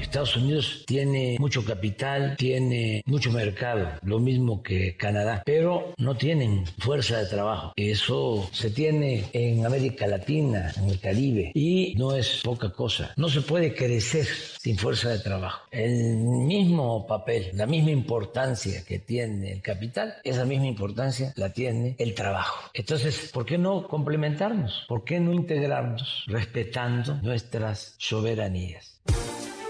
Estados Unidos tiene mucho capital, tiene mucho mercado, lo mismo que Canadá, pero no tienen fuerza de trabajo. Eso se tiene en América Latina, en el Caribe, y no es poca cosa. No se puede crecer sin fuerza de trabajo. El mismo papel, la misma importancia que tiene el capital, esa misma importancia la tiene el trabajo. Entonces, ¿por qué no complementarnos? ¿Por qué no integrarnos respetando nuestras soberanías?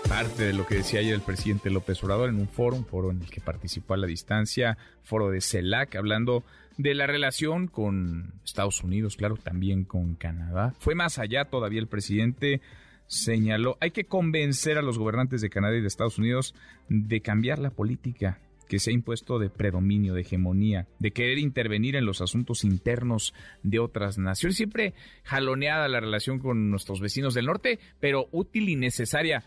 Parte de lo que decía ayer el presidente López Obrador en un foro, un foro en el que participó a la distancia, foro de CELAC, hablando de la relación con Estados Unidos, claro, también con Canadá. Fue más allá todavía el presidente señaló, hay que convencer a los gobernantes de Canadá y de Estados Unidos de cambiar la política que se ha impuesto de predominio, de hegemonía, de querer intervenir en los asuntos internos de otras naciones. Siempre jaloneada la relación con nuestros vecinos del norte, pero útil y necesaria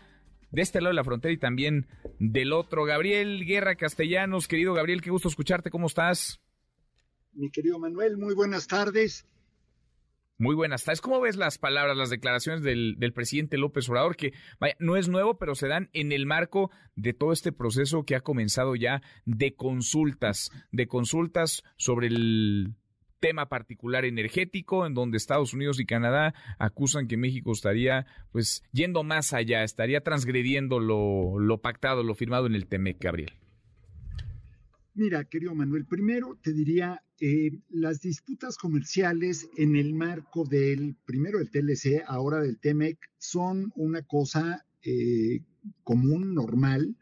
de este lado de la frontera y también del otro. Gabriel Guerra Castellanos, querido Gabriel, qué gusto escucharte, ¿cómo estás? Mi querido Manuel, muy buenas tardes. Muy buenas tardes. ¿Cómo ves las palabras, las declaraciones del, del, presidente López Obrador? Que vaya, no es nuevo, pero se dan en el marco de todo este proceso que ha comenzado ya de consultas, de consultas sobre el tema particular energético, en donde Estados Unidos y Canadá acusan que México estaría pues yendo más allá, estaría transgrediendo lo, pactado, lo firmado en el TEMEC, Gabriel. Mira, querido Manuel, primero te diría, eh, las disputas comerciales en el marco del, primero del TLC, ahora del TEMEC, son una cosa eh, común, normal,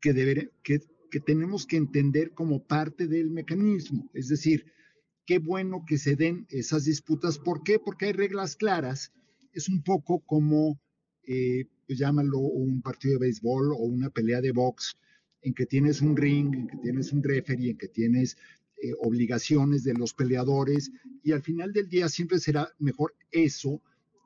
que, deber, que, que tenemos que entender como parte del mecanismo. Es decir, qué bueno que se den esas disputas. ¿Por qué? Porque hay reglas claras. Es un poco como, eh, pues llámalo un partido de béisbol o una pelea de box, en que tienes un ring, en que tienes un referee, en que tienes eh, obligaciones de los peleadores, y al final del día siempre será mejor eso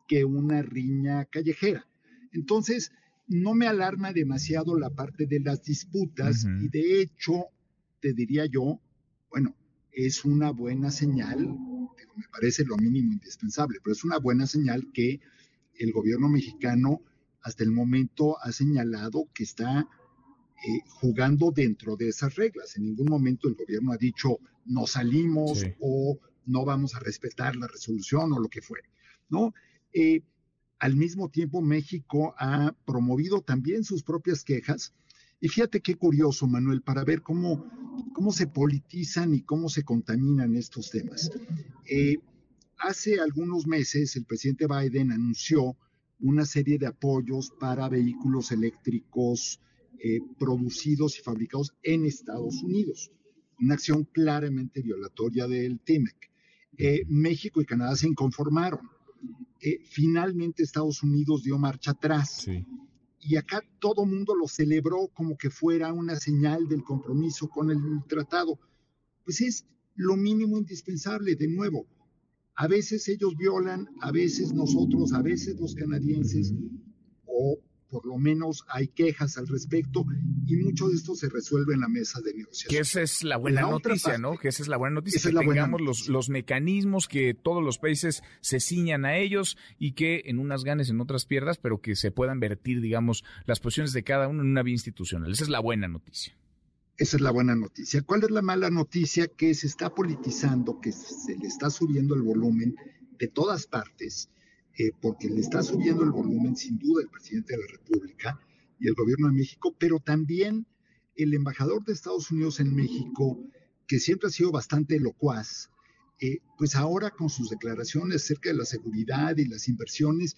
que una riña callejera. Entonces, no me alarma demasiado la parte de las disputas, y de hecho, te diría yo, bueno, es una buena señal, me parece lo mínimo indispensable, pero es una buena señal que el gobierno mexicano hasta el momento ha señalado que está eh, jugando dentro de esas reglas. En ningún momento el gobierno ha dicho no salimos o no vamos a respetar la resolución o lo que fuere, ¿no? Eh, al mismo tiempo, México ha promovido también sus propias quejas y fíjate qué curioso, Manuel, para ver cómo, cómo se politizan y cómo se contaminan estos temas. Eh, hace algunos meses el presidente Biden anunció una serie de apoyos para vehículos eléctricos eh, producidos y fabricados en Estados Unidos, una acción claramente violatoria del TIMEC. Eh, México y Canadá se inconformaron. finalmente Estados Unidos dio marcha atrás. Sí y acá todo mundo lo celebró como que fuera una señal del compromiso con el tratado. Pues es lo mínimo indispensable, de nuevo. A veces ellos violan, a veces nosotros, a veces los canadienses, o por lo menos hay quejas al respecto y mucho de esto se resuelve en la mesa de negociación. Que esa es la buena noticia, ¿no? Que esa es la buena noticia, que tengamos los, los mecanismos, que todos los países se ciñan a ellos y que en unas ganes, en otras pierdas, pero que se puedan vertir, digamos, las posiciones de cada uno en una vía institucional. Esa es la buena noticia. Esa es la buena noticia. ¿Cuál es la mala noticia? Que se está politizando, que se le está subiendo el volumen de todas partes eh, porque le está subiendo el volumen sin duda el presidente de la República y el gobierno de México, pero también el embajador de Estados Unidos en México, que siempre ha sido bastante locuaz, eh, pues ahora con sus declaraciones acerca de la seguridad y las inversiones,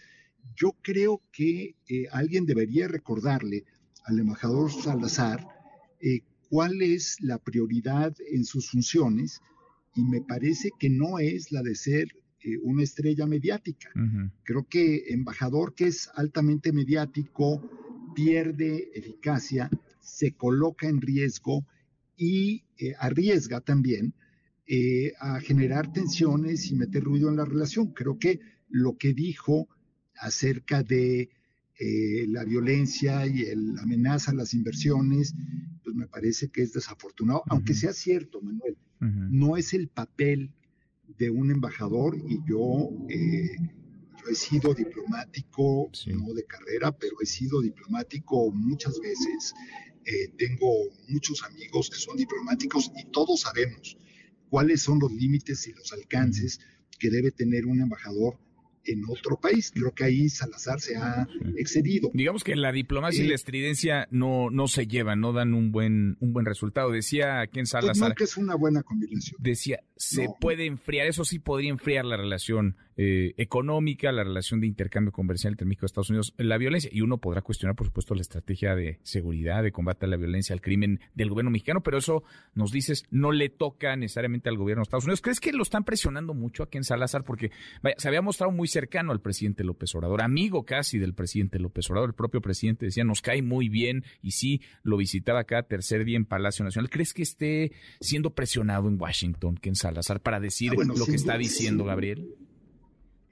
yo creo que eh, alguien debería recordarle al embajador Salazar cuál es la prioridad en sus funciones y me parece que no es la de ser eh, una estrella mediática. Creo que embajador que es altamente mediático pierde eficacia, se coloca en riesgo y eh, arriesga también eh, a generar tensiones y meter ruido en la relación. Creo que lo que dijo acerca de la violencia y la amenaza a las inversiones, pues me parece que es desafortunado, aunque sea cierto, Manuel, no es el papel de un embajador y yo, eh, he sido diplomático, no de carrera, pero he sido diplomático muchas veces. Eh, tengo muchos amigos que son diplomáticos y todos sabemos cuáles son los límites y los alcances que debe tener un embajador en otro país. Creo que ahí Salazar se ha excedido. Digamos que la diplomacia y la eh, estridencia no, no se llevan, no dan un buen, un buen resultado. Decía aquí en pues Salazar. que es una buena combinación. Decía, se puede enfriar, eso sí podría enfriar la relación eh, económica, la relación de intercambio comercial entre México y Estados Unidos, la violencia. Y uno podrá cuestionar, por supuesto, la estrategia de seguridad, de combate a la violencia, al crimen del gobierno mexicano, pero eso nos dices, no le toca necesariamente al gobierno de Estados Unidos. ¿Crees que lo están presionando mucho aquí en Salazar? Porque se había mostrado muy cercano al presidente López Obrador, amigo casi del presidente López Obrador. El propio presidente decía, nos cae muy bien y sí, lo visitaba cada tercer día en Palacio Nacional. ¿Crees que esté siendo presionado en Washington, que en Salazar, para decir ah, lo que está diciendo Gabriel?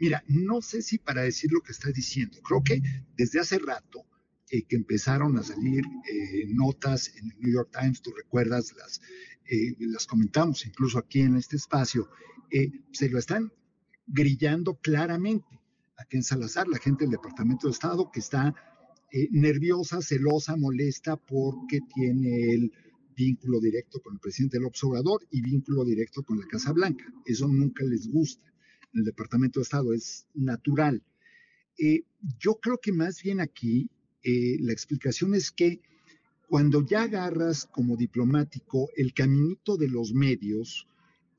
Mira, no sé si para decir lo que está diciendo, creo que desde hace rato eh, que empezaron a salir eh, notas en el New York Times, tú recuerdas, las, eh, las comentamos incluso aquí en este espacio, se lo están grillando claramente. Aquí en Salazar, la gente del Departamento de Estado que está nerviosa, celosa, molesta porque tiene el vínculo directo con el presidente López Obrador y vínculo directo con la Casa Blanca. Eso nunca les gusta el Departamento de Estado, es natural. Eh, yo creo que más bien aquí eh, la explicación es que cuando ya agarras como diplomático el caminito de los medios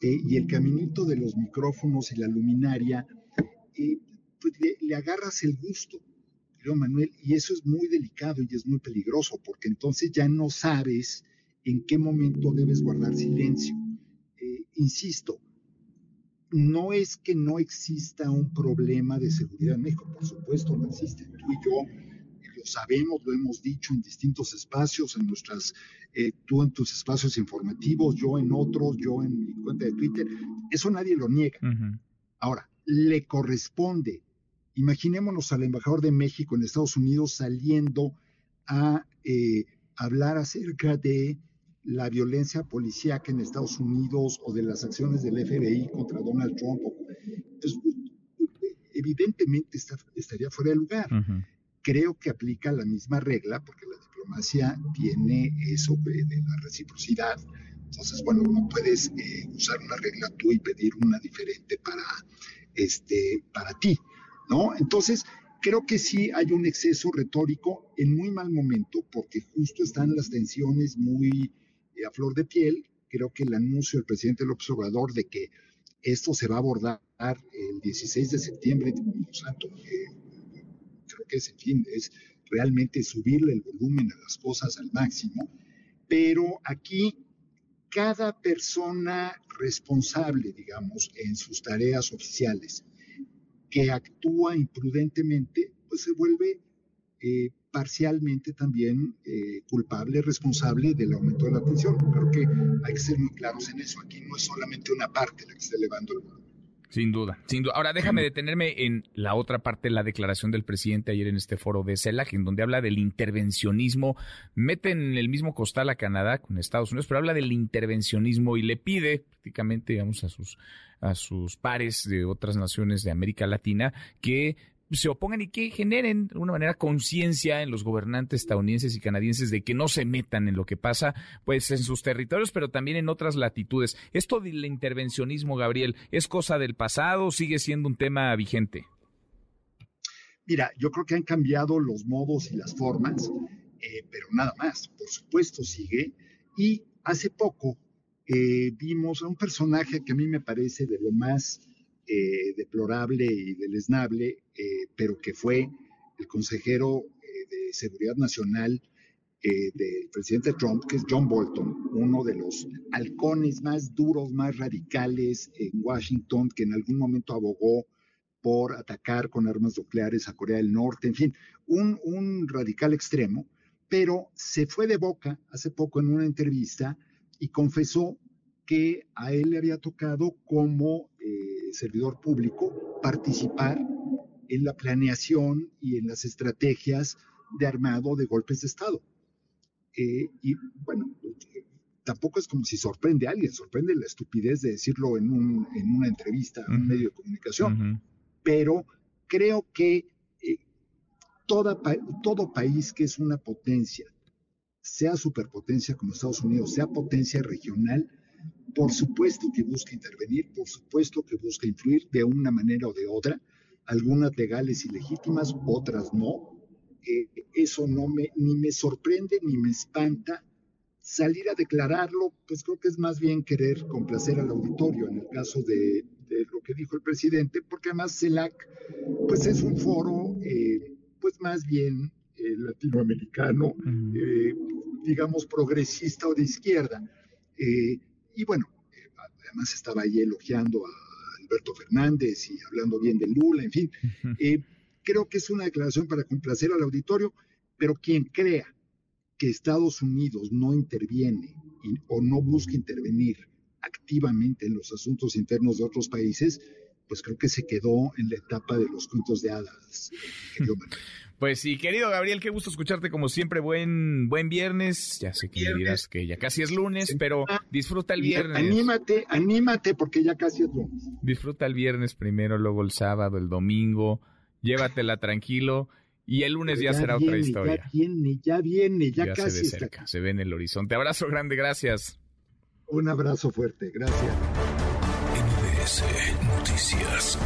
eh, y el caminito de los micrófonos y la luminaria, pues le, agarras el gusto, creo Manuel, y eso es muy delicado y es muy peligroso, porque entonces ya no sabes en qué momento debes guardar silencio. insisto, no es que no exista un problema de seguridad en México, por supuesto no existe. Tú y yo lo sabemos, lo hemos dicho en distintos espacios, en nuestras, eh, tú en tus espacios informativos, yo en otros, yo en mi cuenta de Twitter, eso nadie lo niega. Ahora, le corresponde, imaginémonos al embajador de México en Estados Unidos saliendo a eh, hablar acerca de la violencia policíaca en Estados Unidos o de las acciones del FBI contra Donald Trump. Pues, evidentemente estaría fuera de lugar. Creo que aplica la misma regla porque la diplomacia tiene eso de, la reciprocidad. Entonces, bueno, no puedes eh, usar una regla tú y pedir una diferente para, este, para ti, ¿no? Entonces, creo que sí hay un exceso retórico en muy mal momento porque justo están las tensiones muy a flor de piel, creo que el anuncio del presidente López Obrador de que esto se va a abordar el 16 de septiembre, Santo, creo que es, en fin, es realmente subirle el volumen a las cosas al máximo, pero aquí cada persona responsable, digamos, en sus tareas oficiales, que actúa imprudentemente, pues se vuelve eh, parcialmente también eh, culpable, responsable del aumento de la tensión. Creo que hay que ser muy claros en eso. Aquí no es solamente una parte la que está elevando el volumen. Sin duda, sin duda. Ahora déjame detenerme en la otra parte, la declaración del presidente ayer en este foro de CELAC, en donde habla del intervencionismo. Mete en el mismo costal a Canadá con Estados Unidos, pero habla del intervencionismo y le pide prácticamente, digamos, a sus a sus pares de otras naciones de América Latina que se opongan y que generen de alguna manera conciencia en los gobernantes estadounidenses y canadienses de que no se metan en lo que pasa pues en sus territorios, pero también en otras latitudes. Esto del intervencionismo, Gabriel, ¿es cosa del pasado? ¿Sigue siendo un tema vigente? Mira, yo creo que han cambiado los modos y las formas, eh, pero nada más, por supuesto sigue. Y hace poco eh, vimos a un personaje que a mí me parece de lo más eh, deplorable y deleznable, eh, pero que fue el consejero eh, de Seguridad Nacional del presidente Trump, que es John Bolton, uno de los halcones más duros, más radicales en Washington, que en algún momento abogó por atacar con armas nucleares a Corea del Norte, en fin, un, un radical extremo, pero se fue de boca hace poco en una entrevista y confesó que a él le había tocado como servidor público participar en la planeación y en las estrategias de armado de golpes de Estado. Eh, y bueno, tampoco es como si sorprende a alguien, sorprende la estupidez de decirlo en, un, en una entrevista, en un medio de comunicación. Pero creo que eh, toda, todo país que es una potencia, sea superpotencia como Estados Unidos, sea potencia regional, por supuesto que busca intervenir, por supuesto que busca influir de una manera o de otra, algunas legales y legítimas, otras no. Eh, eso no me, ni me sorprende ni me espanta. Salir a declararlo, pues creo que es más bien querer complacer al auditorio en el caso de, lo que dijo el presidente, porque además CELAC, pues es un foro, eh, pues más bien eh, latinoamericano, digamos progresista o de izquierda. Y bueno, además estaba ahí elogiando a Alberto Fernández y hablando bien de Lula, en fin. Eh, creo que es una declaración para complacer al auditorio, pero quien crea que Estados Unidos no interviene o no busca intervenir activamente en los asuntos internos de otros países, pues creo que se quedó en la etapa de los cuentos de hadas. Pues sí, querido Gabriel, qué gusto escucharte como siempre. Buen buen viernes. Ya sé que me dirás que ya casi es lunes, pero disfruta el viernes. Anímate, anímate porque ya casi es lunes. Disfruta el viernes primero, luego el sábado, el domingo. Llévatela tranquilo y el lunes ya, será otra historia. Ya viene, ya viene, ya, casi se cerca, Se ve en el horizonte. Abrazo grande, gracias. Un abrazo fuerte, gracias. NBS Noticias.